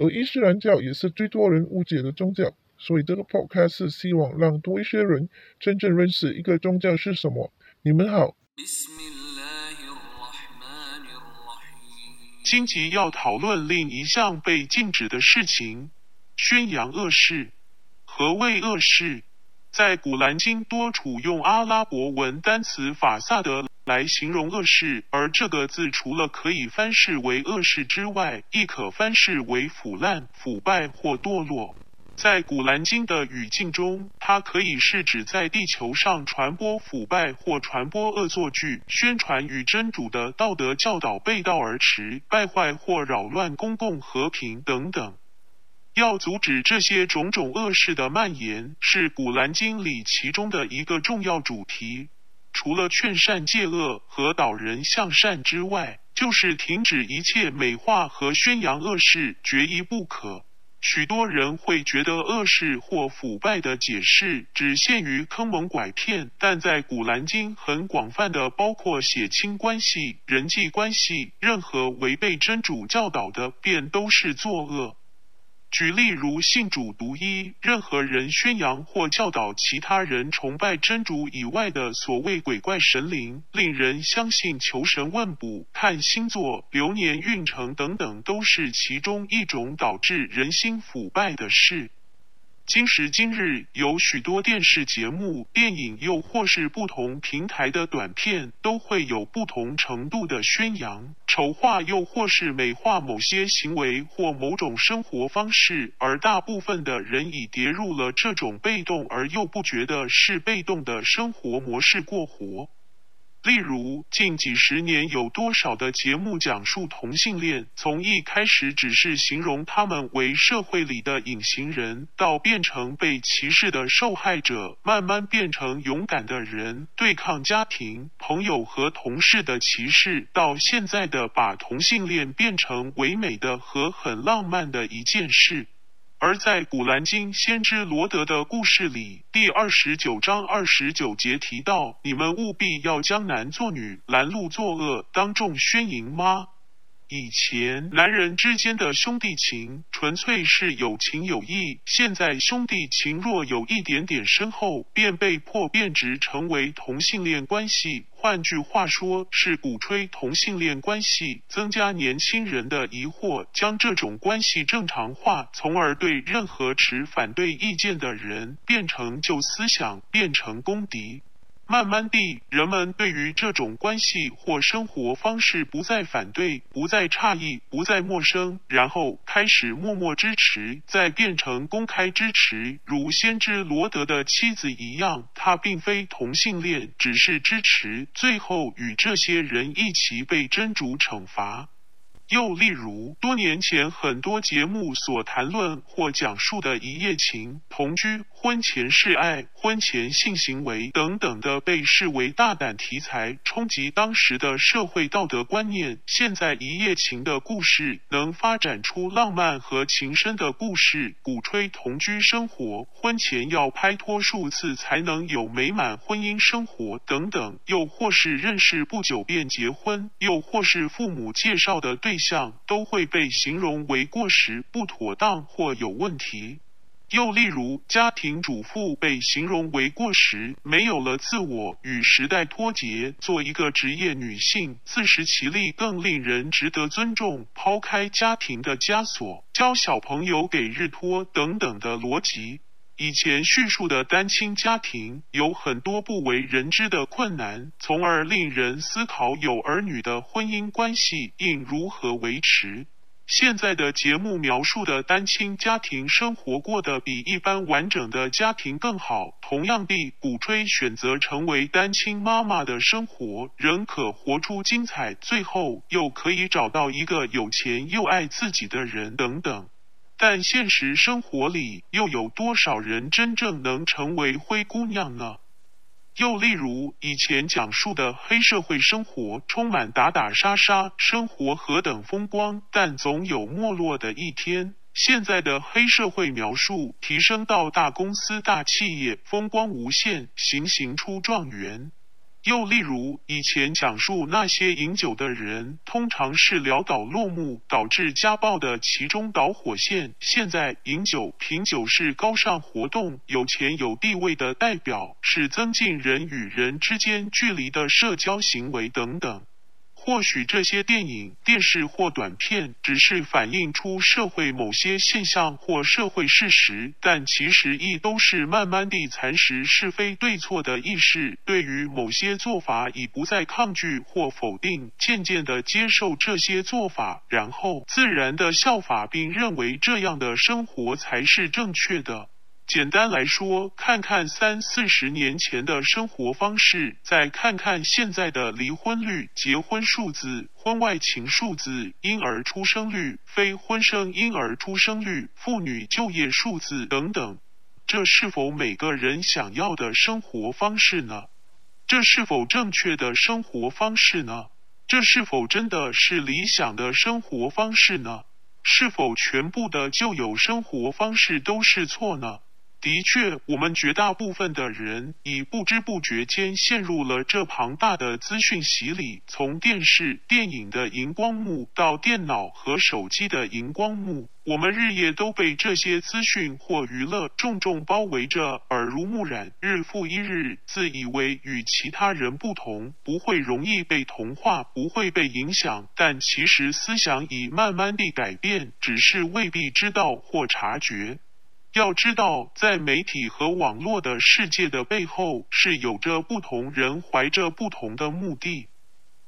而伊斯兰教也是最多人误解的宗教，所以这个 podcast 希望让多一些人真正认识一个宗教是什么。你们好。今集要讨论另一项被禁止的事情：宣扬恶事。何谓恶事？在古兰经多处用阿拉伯文单词法萨德。来形容恶事，而这个字除了可以翻释为恶事之外，亦可翻释为腐烂、腐败或堕落。在古兰经的语境中，它可以是指在地球上传播腐败或传播恶作剧，宣传与真主的道德教导背道而驰，败坏或扰乱公共和平等等。要阻止这些种种恶事的蔓延，是古兰经里其中的一个重要主题。除了劝善戒恶和导人向善之外，就是停止一切美化和宣扬恶事，绝一不可。许多人会觉得恶事或腐败的解释只限于坑蒙拐骗，但在古兰经很广泛的包括血亲关系、人际关系，任何违背真主教导的，便都是作恶。举例如信主独一，任何人宣扬或教导其他人崇拜真主以外的所谓鬼怪神灵，令人相信求神问卜、看星座、流年运程等等，都是其中一种导致人心腐败的事。今时今日，有许多电视节目、电影，又或是不同平台的短片，都会有不同程度的宣扬、丑化，又或是美化某些行为或某种生活方式，而大部分的人已跌入了这种被动而又不觉得是被动的生活模式过活。例如，近几十年有多少的节目讲述同性恋，从一开始只是形容他们为社会里的隐形人，到变成被歧视的受害者，慢慢变成勇敢的人，对抗家庭、朋友和同事的歧视，到现在的把同性恋变成唯美的和很浪漫的一件事。而在《古兰经》先知罗德的故事里，第二十九章二十九节提到：“你们务必要将男作女，拦路作恶，当众宣淫吗？”以前男人之间的兄弟情纯粹是有情有义，现在兄弟情若有一点点深厚，便被迫变质成为同性恋关系。换句话说，是鼓吹同性恋关系，增加年轻人的疑惑，将这种关系正常化，从而对任何持反对意见的人变成旧思想，变成公敌。慢慢地，人们对于这种关系或生活方式不再反对，不再诧异，不再陌生，然后开始默默支持，再变成公开支持，如先知罗德的妻子一样，他并非同性恋，只是支持，最后与这些人一起被真主惩罚。又例如，多年前很多节目所谈论或讲述的一夜情、同居、婚前示爱、婚前性行为等等的，被视为大胆题材，冲击当时的社会道德观念。现在一夜情的故事能发展出浪漫和情深的故事，鼓吹同居生活，婚前要拍拖数次才能有美满婚姻生活等等。又或是认识不久便结婚，又或是父母介绍的对。象都会被形容为过时、不妥当或有问题。又例如，家庭主妇被形容为过时，没有了自我，与时代脱节，做一个职业女性，自食其力更令人值得尊重。抛开家庭的枷锁，教小朋友给日托等等的逻辑。以前叙述的单亲家庭有很多不为人知的困难，从而令人思考有儿女的婚姻关系应如何维持。现在的节目描述的单亲家庭生活过得比一般完整的家庭更好，同样地鼓吹选择成为单亲妈妈的生活，仍可活出精彩，最后又可以找到一个有钱又爱自己的人等等。但现实生活里又有多少人真正能成为灰姑娘呢？又例如以前讲述的黑社会生活，充满打打杀杀，生活何等风光，但总有没落的一天。现在的黑社会描述提升到大公司、大企业，风光无限，行行出状元。又例如，以前讲述那些饮酒的人，通常是潦倒落幕，导致家暴的其中导火线。现在，饮酒、品酒是高尚活动，有钱有地位的代表，是增进人与人之间距离的社交行为等等。或许这些电影、电视或短片只是反映出社会某些现象或社会事实，但其实亦都是慢慢地蚕食是非对错的意识。对于某些做法已不再抗拒或否定，渐渐地接受这些做法，然后自然地效法，并认为这样的生活才是正确的。简单来说，看看三四十年前的生活方式，再看看现在的离婚率、结婚数字、婚外情数字、婴儿出生率、非婚生婴儿出生率、妇女就业数字等等，这是否每个人想要的生活方式呢？这是否正确的生活方式呢？这是否真的是理想的生活方式呢？是否全部的旧有生活方式都是错呢？的确，我们绝大部分的人已不知不觉间陷入了这庞大的资讯洗礼。从电视、电影的荧光幕到电脑和手机的荧光幕，我们日夜都被这些资讯或娱乐重重包围着，耳濡目染，日复一日，自以为与其他人不同，不会容易被同化，不会被影响。但其实思想已慢慢地改变，只是未必知道或察觉。要知道，在媒体和网络的世界的背后，是有着不同人怀着不同的目的，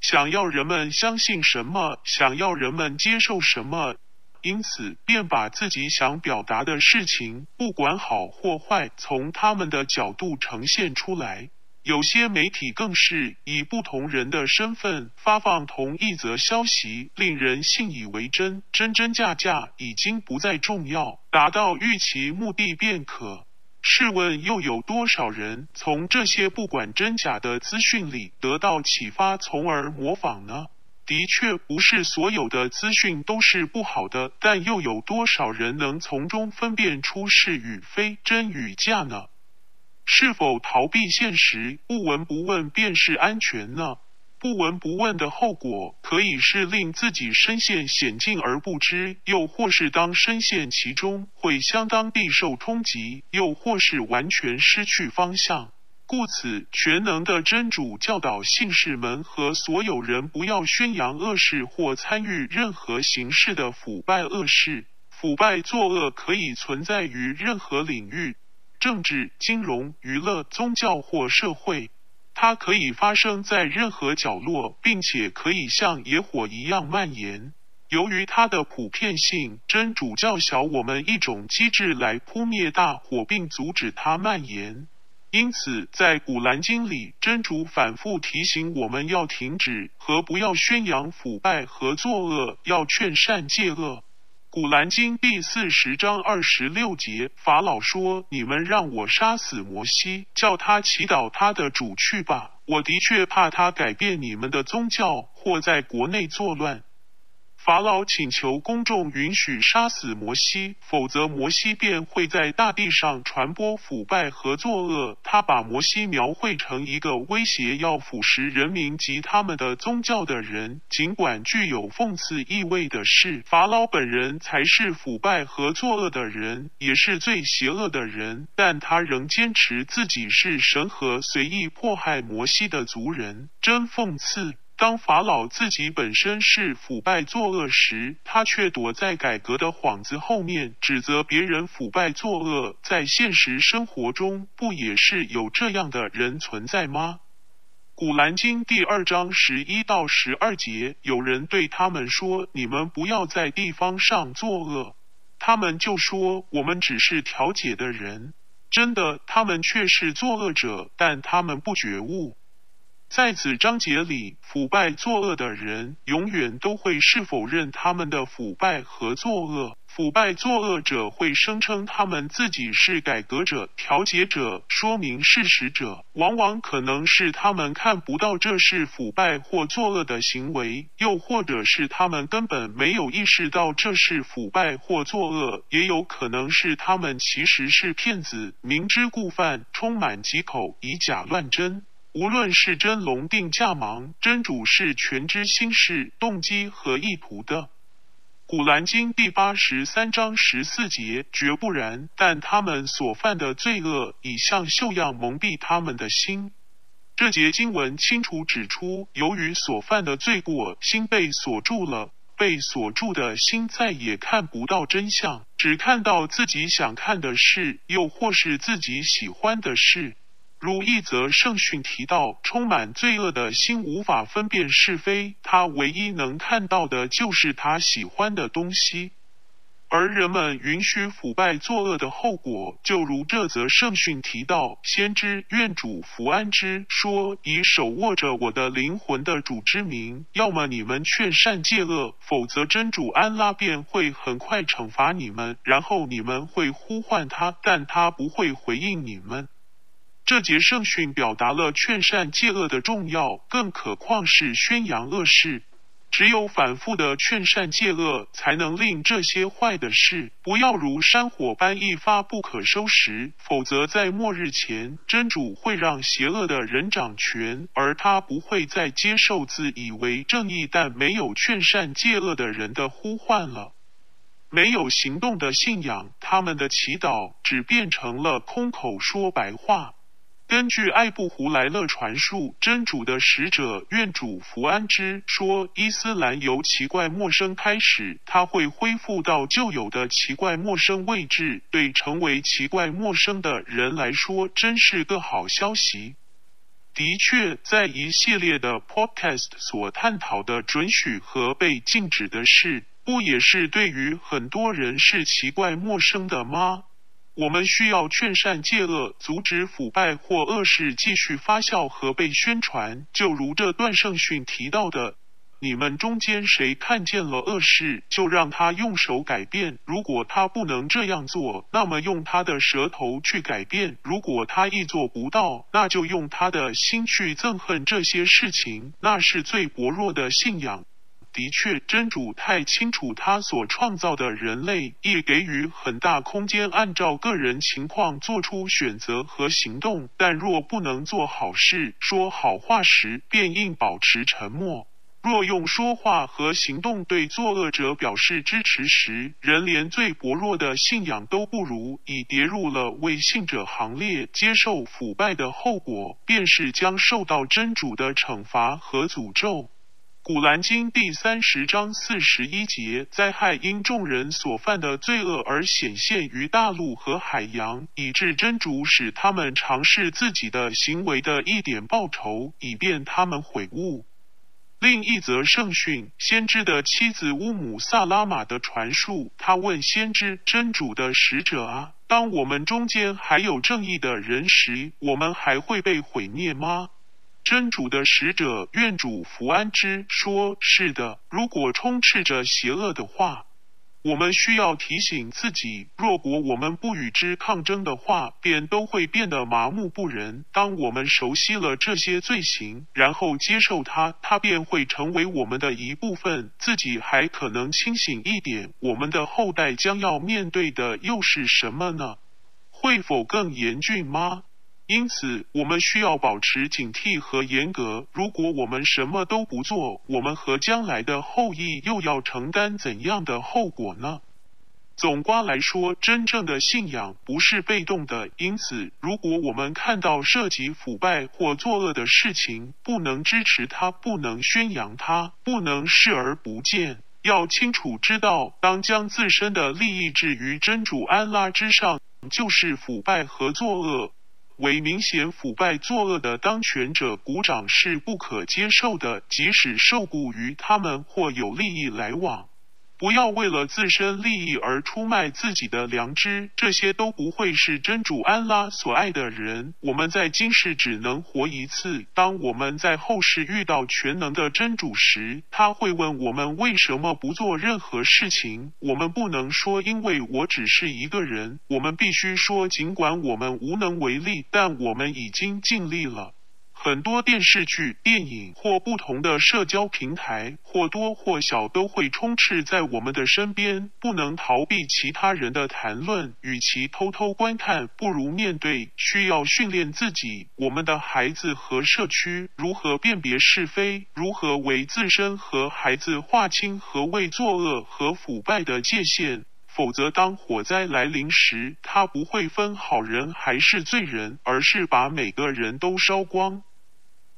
想要人们相信什么，想要人们接受什么，因此便把自己想表达的事情，不管好或坏，从他们的角度呈现出来。有些媒体更是以不同人的身份发放同一则消息，令人信以为真，真真假假已经不再重要，达到预期目的便可。试问又有多少人从这些不管真假的资讯里得到启发，从而模仿呢？的确，不是所有的资讯都是不好的，但又有多少人能从中分辨出是与非、真与假呢？是否逃避现实，不闻不问便是安全呢？不闻不问的后果，可以是令自己身陷险境而不知，又或是当深陷其中，会相当地受冲击，又或是完全失去方向。故此，全能的真主教导信士们和所有人不要宣扬恶事或参与任何形式的腐败恶事。腐败作恶可以存在于任何领域。政治、金融、娱乐、宗教或社会，它可以发生在任何角落，并且可以像野火一样蔓延。由于它的普遍性，真主教小我们一种机制来扑灭大火并阻止它蔓延。因此，在古兰经里，真主反复提醒我们要停止和不要宣扬腐败和作恶，要劝善戒恶。古兰经第四十章二十六节，法老说：“你们让我杀死摩西，叫他祈祷他的主去吧。我的确怕他改变你们的宗教，或在国内作乱。”法老请求公众允许杀死摩西，否则摩西便会在大地上传播腐败和作恶。他把摩西描绘成一个威胁要腐蚀人民及他们的宗教的人。尽管具有讽刺意味的是，法老本人才是腐败和作恶的人，也是最邪恶的人，但他仍坚持自己是神和随意迫害摩西的族人，真讽刺。当法老自己本身是腐败作恶时，他却躲在改革的幌子后面，指责别人腐败作恶。在现实生活中，不也是有这样的人存在吗？古兰经第二章十一到十二节，有人对他们说：“你们不要在地方上作恶。”他们就说：“我们只是调解的人。”真的，他们却是作恶者，但他们不觉悟。在此章节里，腐败作恶的人永远都会是否认他们的腐败和作恶。腐败作恶者会声称他们自己是改革者、调解者、说明事实者，往往可能是他们看不到这是腐败或作恶的行为，又或者是他们根本没有意识到这是腐败或作恶，也有可能是他们其实是骗子，明知故犯，充满疾口，以假乱真。无论是真龙定价盲，真主是全知心事、动机和意图的。古兰经第八十三章十四节，绝不然，但他们所犯的罪恶已像锈样蒙蔽他们的心。这节经文清楚指出，由于所犯的罪过，心被锁住了，被锁住的心再也看不到真相，只看到自己想看的事，又或是自己喜欢的事。如一则圣训提到，充满罪恶的心无法分辨是非，他唯一能看到的就是他喜欢的东西。而人们允许腐败作恶的后果，就如这则圣训提到，先知愿主福安之说：“以手握着我的灵魂的主之名，要么你们劝善戒恶，否则真主安拉便会很快惩罚你们，然后你们会呼唤他，但他不会回应你们。”这节圣训表达了劝善戒恶的重要，更何况是宣扬恶事。只有反复的劝善戒恶，才能令这些坏的事不要如山火般一发不可收拾。否则，在末日前，真主会让邪恶的人掌权，而他不会再接受自以为正义但没有劝善戒恶的人的呼唤了。没有行动的信仰，他们的祈祷只变成了空口说白话。根据艾布胡莱勒传述，真主的使者愿主福安之说，伊斯兰由奇怪陌生开始，它会恢复到旧有的奇怪陌生位置。对成为奇怪陌生的人来说，真是个好消息。的确，在一系列的 podcast 所探讨的准许和被禁止的事，不也是对于很多人是奇怪陌生的吗？我们需要劝善戒恶，阻止腐败或恶事继续发酵和被宣传。就如这段圣训提到的：“你们中间谁看见了恶事，就让他用手改变；如果他不能这样做，那么用他的舌头去改变；如果他亦做不到，那就用他的心去憎恨这些事情。那是最薄弱的信仰。”的确，真主太清楚他所创造的人类，亦给予很大空间，按照个人情况做出选择和行动。但若不能做好事、说好话时，便应保持沉默；若用说话和行动对作恶者表示支持时，人连最薄弱的信仰都不如，已跌入了为信者行列，接受腐败的后果，便是将受到真主的惩罚和诅咒。古兰经第三十章四十一节：灾害因众人所犯的罪恶而显现于大陆和海洋，以致真主使他们尝试自己的行为的一点报酬，以便他们悔悟。另一则圣训：先知的妻子乌姆萨拉玛的传述，他问先知：“真主的使者啊，当我们中间还有正义的人时，我们还会被毁灭吗？”真主的使者愿主福安之说：“是的，如果充斥着邪恶的话，我们需要提醒自己，若果我们不与之抗争的话，便都会变得麻木不仁。当我们熟悉了这些罪行，然后接受它，它便会成为我们的一部分。自己还可能清醒一点，我们的后代将要面对的又是什么呢？会否更严峻吗？”因此，我们需要保持警惕和严格。如果我们什么都不做，我们和将来的后裔又要承担怎样的后果呢？总括来说，真正的信仰不是被动的。因此，如果我们看到涉及腐败或作恶的事情，不能支持它，不能宣扬它，不能视而不见。要清楚知道，当将自身的利益置于真主安拉之上，就是腐败和作恶。为明显腐败作恶的当权者鼓掌是不可接受的，即使受雇于他们或有利益来往。不要为了自身利益而出卖自己的良知，这些都不会是真主安拉所爱的人。我们在今世只能活一次，当我们在后世遇到全能的真主时，他会问我们为什么不做任何事情。我们不能说因为我只是一个人，我们必须说尽管我们无能为力，但我们已经尽力了。很多电视剧、电影或不同的社交平台，或多或少都会充斥在我们的身边，不能逃避其他人的谈论。与其偷偷观看，不如面对。需要训练自己、我们的孩子和社区如何辨别是非，如何为自身和孩子划清何谓作恶和腐败的界限。否则，当火灾来临时，它不会分好人还是罪人，而是把每个人都烧光。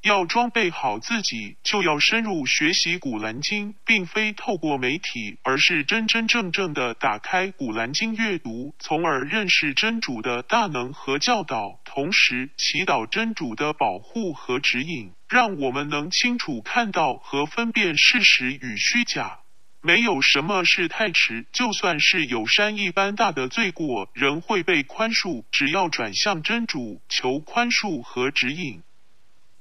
要装备好自己，就要深入学习《古兰经》，并非透过媒体，而是真真正正的打开《古兰经》阅读，从而认识真主的大能和教导，同时祈祷真主的保护和指引，让我们能清楚看到和分辨事实与虚假。没有什么是太迟，就算是有山一般大的罪过，仍会被宽恕。只要转向真主，求宽恕和指引。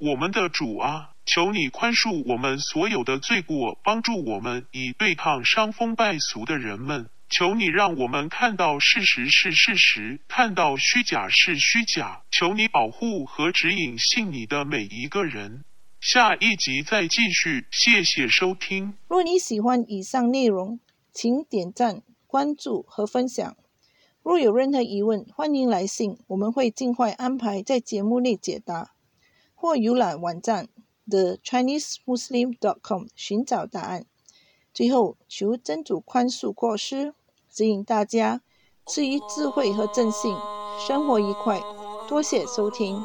我们的主啊，求你宽恕我们所有的罪过，帮助我们以对抗伤风败俗的人们。求你让我们看到事实是事实，看到虚假是虚假。求你保护和指引信你的每一个人。下一集再继续，谢谢收听。若你喜欢以上内容，请点赞、关注和分享。若有任何疑问，欢迎来信，我们会尽快安排在节目内解答。或浏览网站 thechinesemuslim.com 寻找答案。最后，求真主宽恕过失，指引大家，赐予智慧和正信，生活愉快。多谢收听。